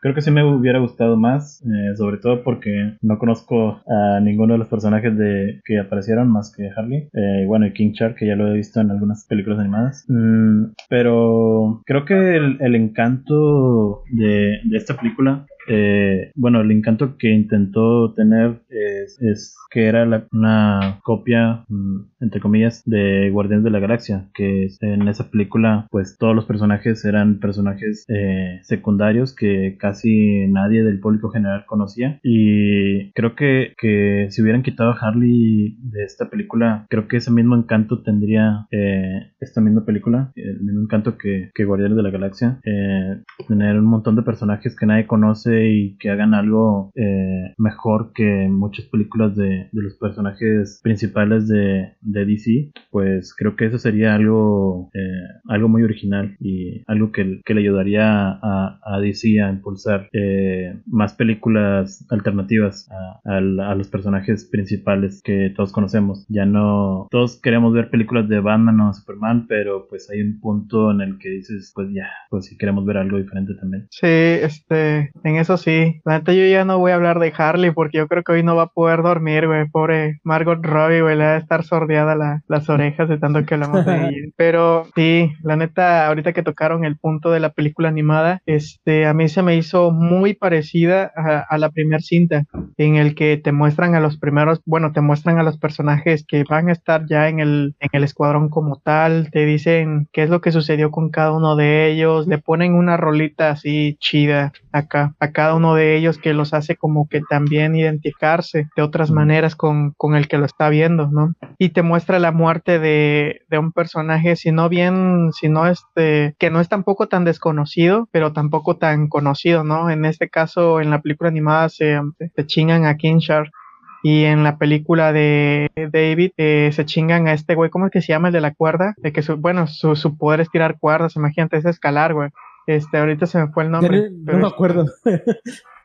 Creo que sí me hubiera gustado más, eh, sobre todo porque no conozco a ninguno de los personajes de que aparecieron más que Harley. Eh, bueno, y King Shark, que ya lo he visto en algunas películas animadas. Mm, pero creo que el, el encanto de, de, esta película eh, bueno, el encanto que intentó tener es, que era una copia, mm, entre comillas, de Guardianes de la Galaxia, que en esa película, pues todos los personajes eran personajes eh, secundarios que casi nadie del público general conocía. Y creo que, que si hubieran quitado a Harley de esta película, creo que ese mismo encanto tendría eh, esta misma película, el mismo encanto que, que Guardianes de la Galaxia. Eh, tener un montón de personajes que nadie conoce y que hagan algo mejor que muchas películas de, los personajes principales de, de, DC, pues creo que eso sería algo, eh, algo muy original y algo que, que le ayudaría a, a, DC a impulsar eh, más películas alternativas a, los personajes principales que todos conocemos. Ya no, todos queremos ver películas de Batman o Superman, pero pues hay un punto en el que dices, pues ya, pues si queremos ver algo diferente también. Sí, este, en eso sí. La yo ya no voy a hablar de Harley porque yo creo que hoy no va a poder dormir, güey. Pobre Margot Robbie, güey, le va a estar sordeada las orejas de tanto que hablamos de ella. Pero sí, la neta, ahorita que tocaron el punto de la película animada, este, a mí se me hizo muy parecida a, la primera cinta, en el que te muestran a los primeros, bueno, te muestran a los personajes que van a estar ya en el, en el escuadrón como tal, te dicen qué es lo que sucedió con cada uno de ellos, le ponen una rolita así chida acá a cada uno de ellos que los hace como que también identificarse de otras maneras con, con el que lo está viendo, ¿no? Y te muestra la muerte de, de un personaje, si no bien, si no este, que no es tampoco tan desconocido, pero tampoco tan conocido, ¿no? En este caso, en la película animada se, se chingan a Kinshar y en la película de David eh, se chingan a este güey, ¿cómo es que se llama el de la cuerda? De que su, bueno, su, su poder es tirar cuerdas, imagínate, es escalar, güey. Este, ahorita se me fue el nombre. no me acuerdo. [laughs]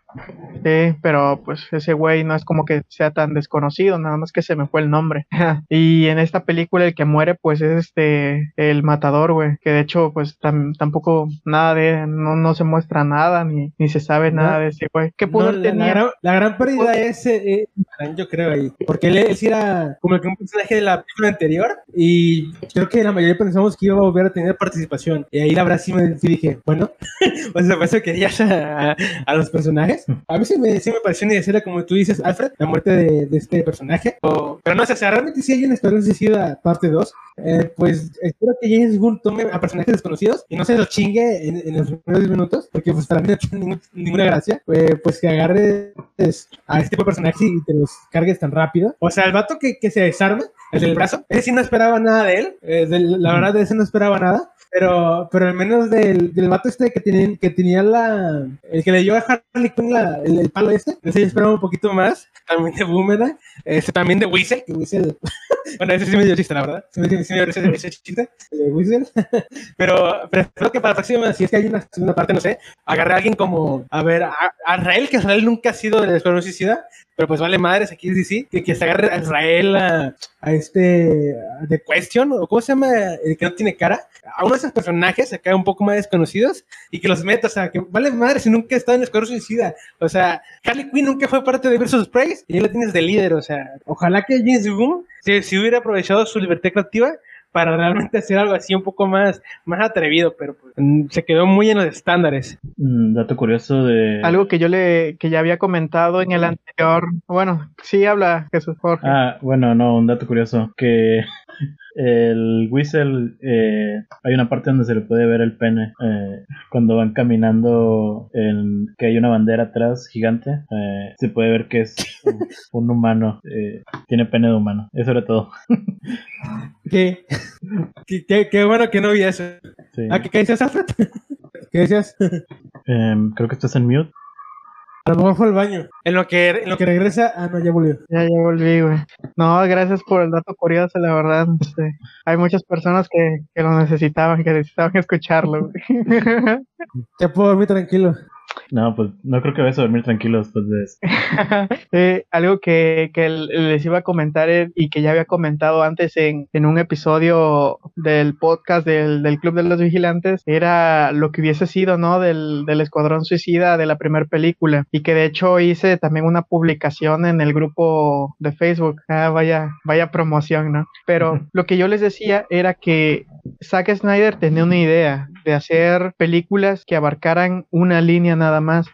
Sí, pero pues ese güey no es como que sea tan desconocido, nada más que se me fue el nombre. [laughs] y en esta película el que muere pues es este el matador, güey, que de hecho pues tampoco nada de no, no se muestra nada ni, ni se sabe nada de ese güey. ¿Qué poder tenía? La gran, pérdida es eh, yo creo ahí, porque él, él, era como que un personaje de la película anterior y creo que la mayoría pensamos que iba a volver a tener participación. Y ahí la verdad sí me dije, bueno, [laughs] pues por eso querías [laughs] a, a los personajes a mí sí me, sí me pareció necesaria, como tú dices, Alfred, la muerte de, de este personaje. pero no sé, o sea, realmente sí hay una historia suicida parte 2. Eh, pues espero que James Gunn tome a personajes desconocidos y no se los chingue en, los primeros 10 minutos, porque pues para mí no tiene ninguna gracia. Eh, pues que agarres a este tipo de personajes y te los cargues tan rápido. O sea, el vato que, que se desarma, el del brazo, ese sí no esperaba nada de él. Eh, la verdad, de ese no esperaba nada. Pero, pero al menos del, del vato este que tenía, que tenía la. El que le dio a Harley Quinn la, el, palo este. Ese yo esperaba un poquito más. También de Boomerang. Este, también de Whistle. Que Whistle. [laughs] bueno, ese sí me dio chiste, la verdad. Sí me, dio ese, ese chiste. De Whistle. [laughs] pero, pero espero que para la próxima, si es que hay una segunda parte, no sé, agarre a alguien como. A ver, a, a Rael, que Rael nunca ha sido del Escuadrón Suicida. Pero pues vale madres, aquí sí, que, que se agarre a Israel a, a este de Question, o cómo se llama, el que no tiene cara, a uno de esos personajes acá un poco más desconocidos y que los meta, o sea, que vale madre si nunca ha estado en Escuadrón Suicida, o sea, Harley Quinn nunca fue parte de Versus Praise y ya lo tienes de líder, o sea, ojalá que James Gunn si, si hubiera aprovechado su libertad creativa para realmente hacer algo así un poco más, más atrevido, pero pues, mm, se quedó muy en los estándares. Un mm, dato curioso de... Algo que yo le, que ya había comentado en el anterior, bueno, sí habla Jesús Jorge. Ah, bueno, no, un dato curioso, que [laughs] el whistle, eh, hay una parte donde se le puede ver el pene eh, cuando van caminando, en, que hay una bandera atrás gigante. Eh, se puede ver que es un, [laughs] humano, tiene pene de humano. Eso era todo. ¿Qué? ¿Qué, bueno que no vi eso. ¿Ah, ¿qué, decías, Alfred? [laughs] ¿Qué decías? Em, creo que estás en mute. A lo mejor fue al baño. En lo que, en lo que regresa, ah, no, ya volvió. Ya, ya volví, güey. No, gracias por el dato curioso, la verdad. Este, hay muchas personas que, que lo necesitaban, que necesitaban escucharlo, güey. [laughs] Ya puedo dormir tranquilo. No, pues no creo que vayas a dormir tranquilo después de eso. [laughs] eh, algo que, que, les iba a comentar eh, y que ya había comentado antes en, en un episodio del podcast del, del, Club de los Vigilantes era lo que hubiese sido, ¿no? Del, del Escuadrón Suicida de la primera película. Y que de hecho hice también una publicación en el grupo de Facebook. Ah, vaya, vaya promoción, ¿no? Pero lo que yo les decía era que Zack Snyder tenía una idea de hacer películas que abarcaran una línea nada más.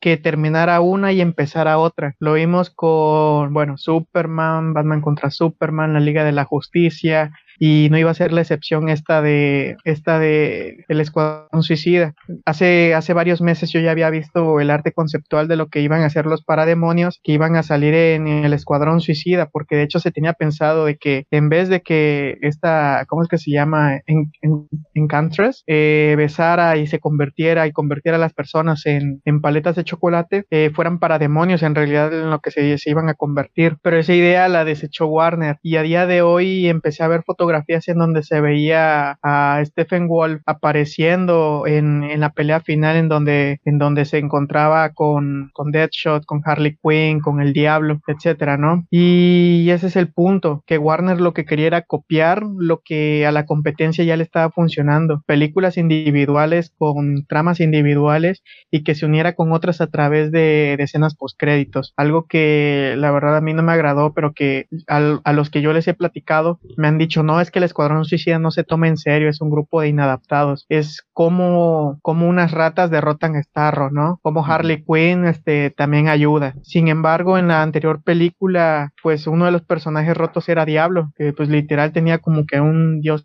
que terminara una y empezara otra. Lo vimos con, bueno, Superman, Batman contra Superman, la Liga de la Justicia, y no iba a ser la excepción esta de esta de el escuadrón suicida. Hace hace varios meses yo ya había visto el arte conceptual de lo que iban a hacer los parademonios que iban a salir en, el escuadrón suicida, porque de hecho se tenía pensado de que en vez de que esta ¿cómo es que se llama? En, en, Encantress eh, besara y se convirtiera y convirtiera a las personas en, en paletas de chocolate, eh, fueran parademonios en realidad en lo que se, se iban a convertir. Pero esa idea la desechó Warner y a día de hoy empecé a ver fotografías fotografías en donde se veía a Stephen Wolf apareciendo en, en la pelea final en donde, en donde se encontraba con, con Deadshot, con Harley Quinn, con el Diablo, etcétera, ¿no? Y ese es el punto, que Warner lo que quería era copiar lo que a la competencia ya le estaba funcionando, películas individuales con tramas individuales y que se uniera con otras a través de, de escenas postcréditos, algo que la verdad a mí no me agradó, pero que a los que yo les he platicado me han dicho, no, es que el Escuadrón Suicida no se toma en serio, es un grupo de inadaptados. Es como, como unas ratas derrotan a Starro, ¿no? Como Harley Quinn este, también ayuda. Sin embargo, en la anterior película, pues uno de los personajes rotos era Diablo, que pues literal tenía como que un dios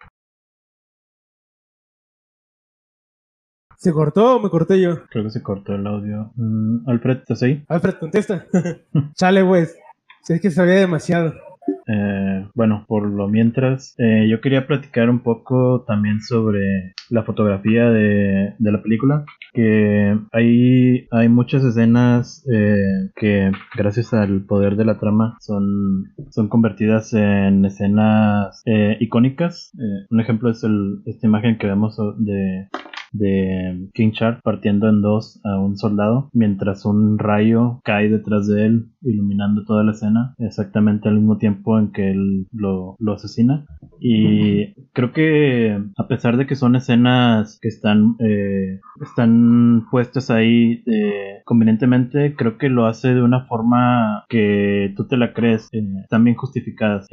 ¿Se cortó o me corté yo? Creo que se cortó el audio. Mm, Alfred, ¿estás ahí? Alfred, contesta. [laughs] Chale, pues. Si es que sabía demasiado. Eh, bueno, por lo mientras, eh, yo quería platicar un poco también sobre la fotografía de, la película, que hay, hay muchas escenas eh, que gracias al poder de la trama son, son convertidas en escenas icónicas. un ejemplo es el, esta imagen que vemos de de King Shark partiendo en dos a un soldado mientras un rayo cae detrás de él iluminando toda la escena exactamente al mismo tiempo en que él lo, asesina. Y creo que a pesar de que son escenas que están eh, están puestas ahí eh, convenientemente creo que lo hace de una forma que tú te la crees eh, bien justificadas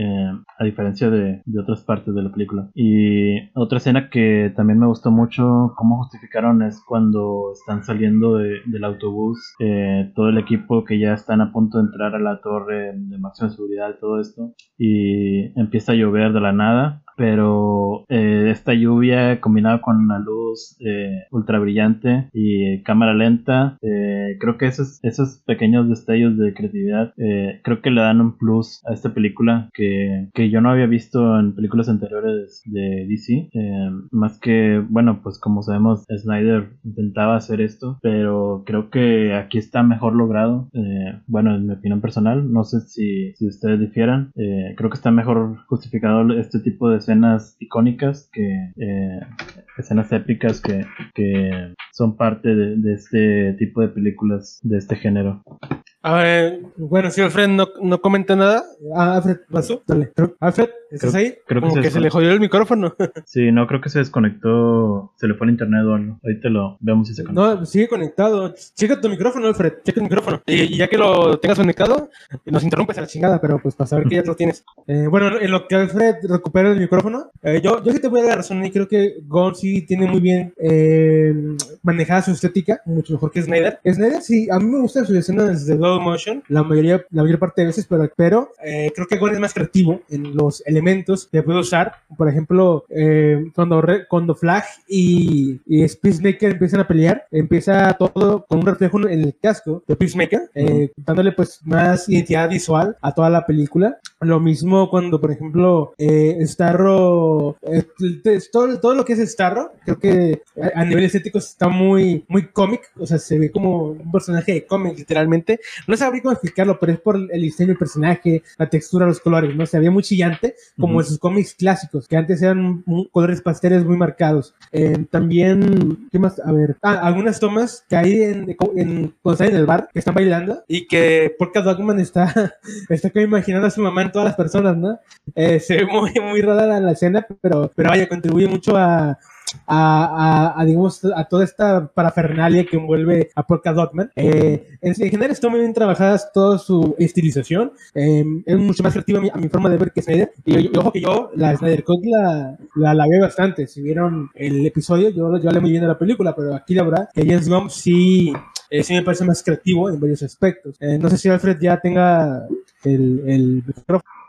a diferencia de, de otras partes de la película. Y otra escena que también me gustó mucho como justificaron es cuando están saliendo del autobús, eh, todo el equipo que ya están a punto de entrar a la torre de máxima seguridad y todo esto, y empieza a llover de la nada pero eh, esta lluvia combinada con una luz eh, ultra brillante y cámara lenta, eh, creo que esos, esos pequeños destellos de creatividad eh, creo que le dan un plus a esta película que, que yo no había visto en películas anteriores de DC, más que, bueno, pues como sabemos, Snyder intentaba hacer esto, pero creo que aquí está mejor logrado, bueno, en mi opinión personal, no sé si, si ustedes difieran, creo que está mejor justificado este tipo de escenas icónicas, que eh, escenas épicas que, que son parte de, de, este tipo de películas de este género. A ver, bueno, si Alfred no, no comenta nada. Ah, Alfred, pasó. Dale. Alfred, ¿estás ahí? Creo Como que, se, le jodió el micrófono. [laughs] sí, no, creo que se desconectó. Se le fue el internet o algo. Ahorita lo vemos si se conecta. No, sigue conectado. Checa tu micrófono, Alfred. Checa tu micrófono. Y, ya que lo tengas conectado, nos interrumpes a la chingada, pero pues para saber que ya lo tienes. Eh, bueno, en lo que Alfred recupera el micrófono, eh, yo, yo sí te voy a dar razón y creo que Gon sí tiene muy bien eh, manejada su estética, mucho mejor que Snyder. Snyder sí, a mí me gusta su escena desde motion la mayoría, la mayor parte de veces, pero, pero eh, creo que Gon es más creativo en los elementos que puede usar. Por ejemplo, eh, cuando, cuando Flag y, y Peacemaker empiezan a pelear, empieza todo con un reflejo en el casco de Peacemaker, eh, dándole pues más identidad visual a toda la película. Lo mismo cuando, por ejemplo, Starro, todo, todo lo que es Starro, creo que a, nivel estético está muy, muy cómic, o sea, se ve como un personaje de cómic, literalmente. No sabría cómo explicarlo, pero es por el diseño del personaje, la textura, los colores, ¿no? Se veía muy chillante, como en sus cómics clásicos, que antes eran colores pasteles muy marcados. Eh, también, ¿qué más? A ver, ah, algunas tomas que hay en, cuando están en el bar, que están bailando, y que Polka Dogman está, [laughs] está como imaginando a su mamá en todas las personas, ¿no? Eh, se ve muy, muy rara la escena, pero, pero vaya, contribuye mucho a, a, a, digamos, a toda esta parafernalia que envuelve a Polka Dotman. Eh, en, general está muy bien trabajada toda su estilización. Eh, es mucho más creativa a mi, forma de ver que Snyder. Y, ojo que yo la Snyder Cut la, la, la, bastante. Si vieron el episodio, yo, yo hablé muy bien de la película, pero aquí la verdad que James Gunn sí eh, sí me parece más creativo en varios aspectos. Eh, no sé si Alfred ya tenga el, el micrófono.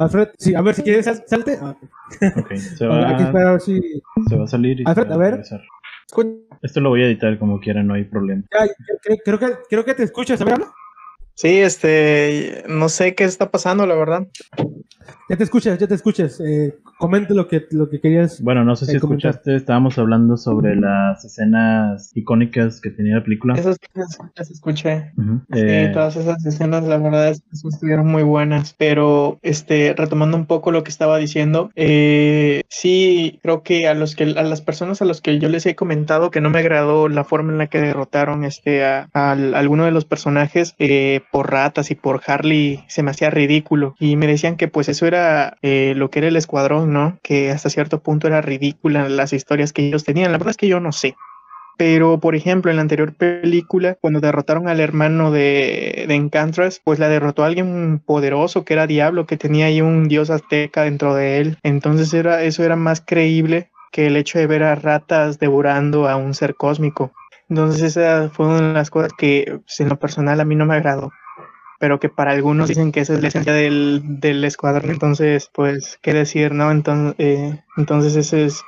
Alfred, sí, a ver si quieres, sal- salte. Ah, Ok, se [laughs] va, a ver si. se va a salir y Alfred, se va a ver. Esto lo voy a editar como quiera, no hay problema. Ya, creo, creo que, creo que te escuchas, a ver, habla. Sí, este, no sé qué está pasando, la verdad. Ya te escuchas, ya te escuchas. Eh, comente lo que, lo que querías. Bueno, no sé si Eh, comentar. escuchaste, estábamos hablando sobre las escenas icónicas que tenía la película. Esas las escuché. Sí, Eh, todas esas escenas, la verdad es que estuvieron muy buenas. Pero, este, retomando un poco lo que estaba diciendo, eh, sí, creo que a los que, a las personas a los que yo les he comentado que no me agradó la forma en la que derrotaron, este, a, a alguno de los personajes eh, por ratas y por Harley, se me hacía ridículo. Y me decían que, pues, eso era eh, lo que era el escuadrón, ¿no? Que hasta cierto punto era ridícula las historias que ellos tenían. La verdad es que yo no sé. Pero, por ejemplo, en la anterior película, cuando derrotaron al hermano de, de Encantras, pues la derrotó alguien poderoso que era Diablo, que tenía ahí un dios azteca dentro de él. Entonces era, eso era más creíble que el hecho de ver a ratas devorando a un ser cósmico. Entonces esa fue una de las cosas que pues, en lo personal a mí no me agradó. Pero que para algunos dicen que esa es la esencia del, del escuadrón. Entonces, pues, ¿qué decir, no? Entonces, eh, entonces ese es,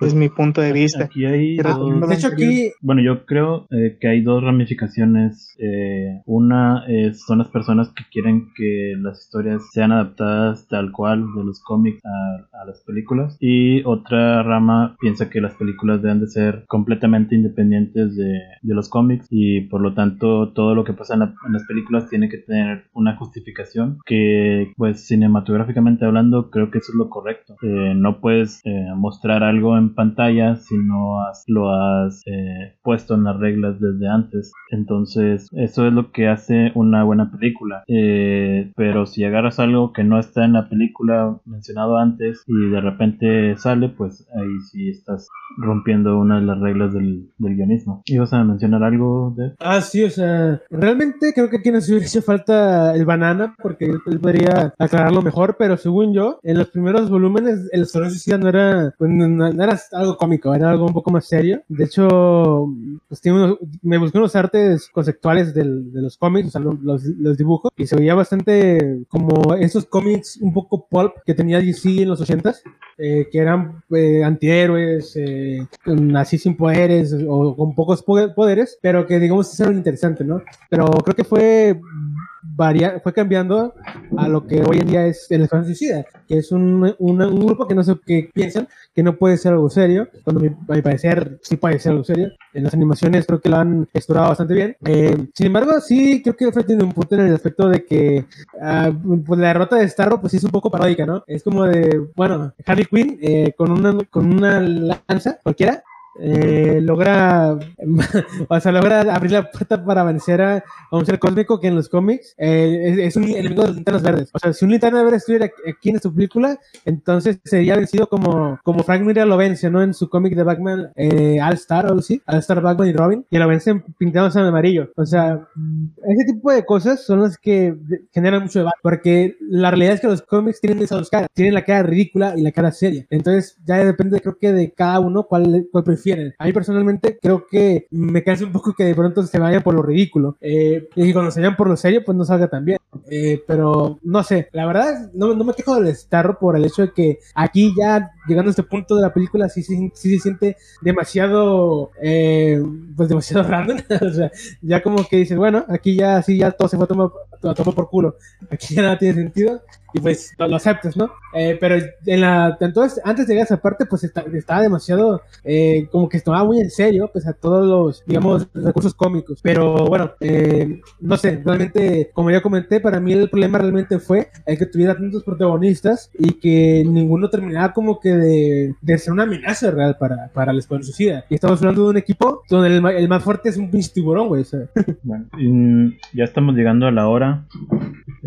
es mi punto de vista. Aquí hay dos- De hecho, aquí. Bueno, yo creo eh, que hay dos ramificaciones. Eh, una es, son las personas que quieren que las historias sean adaptadas tal cual de los cómics a, a las películas. Y otra rama piensa que las películas deben de ser completamente independientes de, de los cómics y por lo tanto todo lo que pasa en, la- en las películas tiene que tener una justificación que pues cinematográficamente hablando creo que eso es lo correcto. Eh, no puedes eh, mostrar algo en pantalla si no has- lo has eh, puesto en las reglas desde antes. Entonces, eso es lo que hace una buena película. Eh, pero si agarras algo que no está en la película mencionado antes y de repente sale, pues ahí sí estás rompiendo una de las reglas del, guionismo. ¿Ibas a mencionar algo de Ah, sí, o sea, realmente creo que aquí nos hubiera hecho falta el banana porque él, podría aclararlo mejor, pero según yo, en los primeros volúmenes, el Escuadrón Suicida no era, pues, no, no era algo cómico, era algo un poco más serio. De hecho, pues, tiene unos- me busqué unos artes conceptuales del- de los cómics, o sea, lo- los, los dibujos, y se veía bastante como esos cómics un poco pulp que tenía DC en los 80s. eh, que eran eh, antihéroes, eh, así sin poderes o con pocos po- poderes, pero que digamos es algo interesante, ¿no? Pero creo que fue varia- fue cambiando a lo que hoy en día es el Escuadrón Suicida, que es un, un grupo que no sé qué piensan, que no puede ser algo serio, cuando mi, a mi parecer sí puede ser algo serio. En las animaciones creo que lo han explorado bastante bien. Eh, sin embargo, sí creo que tiene un punto en el aspecto de que ah, pues la derrota de Starro pues es un poco paródica, ¿no? Es como de, bueno, Harley Quinn eh, con, una, con una lanza cualquiera eh, logra, [laughs] o sea, logra abrir la puerta para vencer a, a un ser cósmico que en los cómics eh, es, es un enemigo de los linternas verdes. O sea, si un linterna verde estuviera aquí en esta película, entonces sería vencido como, como Frank Miller lo vence, ¿no? En su cómic de Batman eh, All Star o así, All Star Batman y Robin, y lo vencen pintándose en amarillo. O sea, ese tipo de cosas son las que generan mucho debate, porque la realidad es que los cómics tienen esas dos caras, tienen la cara ridícula y la cara seria. Entonces, ya depende, creo que de cada uno cuál, cuál A mí personalmente creo que me cansa un poco que de pronto se vayan por lo ridículo. Eh, y cuando se vayan por lo serio, pues no salga tan bien. Eh, pero no sé, la verdad no, no me quejo del Starro por el hecho de que aquí ya llegando a este punto de la película sí, sí, sí se siente demasiado, eh, pues demasiado [laughs] random. o sea, ya como que dices, bueno, aquí ya sí, ya todo se fue a tomar, a tomar por culo. Aquí ya nada tiene sentido y pues lo, lo aceptas, ¿no? Eh, pero en la, entonces, antes de llegar a esa parte, pues está- estaba demasiado, eh, como que tomaba muy en serio, pues a todos los, digamos, recursos cómicos. Pero bueno, eh, no sé, realmente, como ya comenté, para mí el problema realmente fue el que tuviera tantos protagonistas y que ninguno terminaba como que de, de ser una amenaza real para, para el Escuadrón Suicida. Y estamos hablando de un equipo donde el, el más fuerte es un pinche tiburón, güey. [laughs] Bueno, ya estamos llegando a la hora.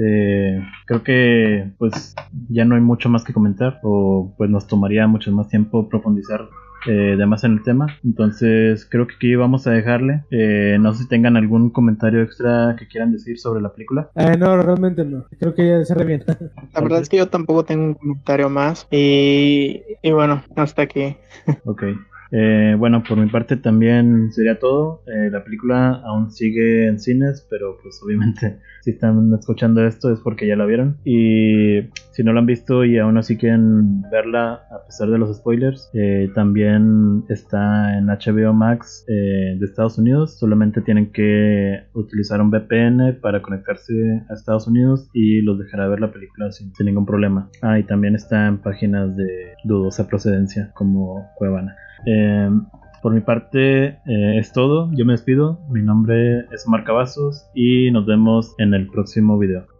Eh, creo que pues ya no hay mucho más que comentar o pues nos tomaría mucho más tiempo profundizar eh, de más en el tema. Entonces creo que aquí vamos a dejarle. Eh, no sé si tengan algún comentario extra que quieran decir sobre la película. eh, no, realmente no. Creo que ya cerré bien. La verdad es que yo tampoco tengo un comentario más. Y, y bueno, hasta aquí. Ok. Eh, bueno, por mi parte también sería todo. Eh, la película aún sigue en cines, pero pues obviamente [laughs] si están escuchando esto es porque ya la vieron. Y si no la han visto y aún así quieren verla a pesar de los spoilers, eh, también está en HBO Max de Estados Unidos. Solamente tienen que utilizar un VPN para conectarse a Estados Unidos y los dejará ver la película sin, sin ningún problema. Ah, y también está en páginas de dudosa procedencia como Cuevana. Eh, por mi parte eh, es todo, yo me despido, mi nombre es Omar Cavazos y nos vemos en el próximo video.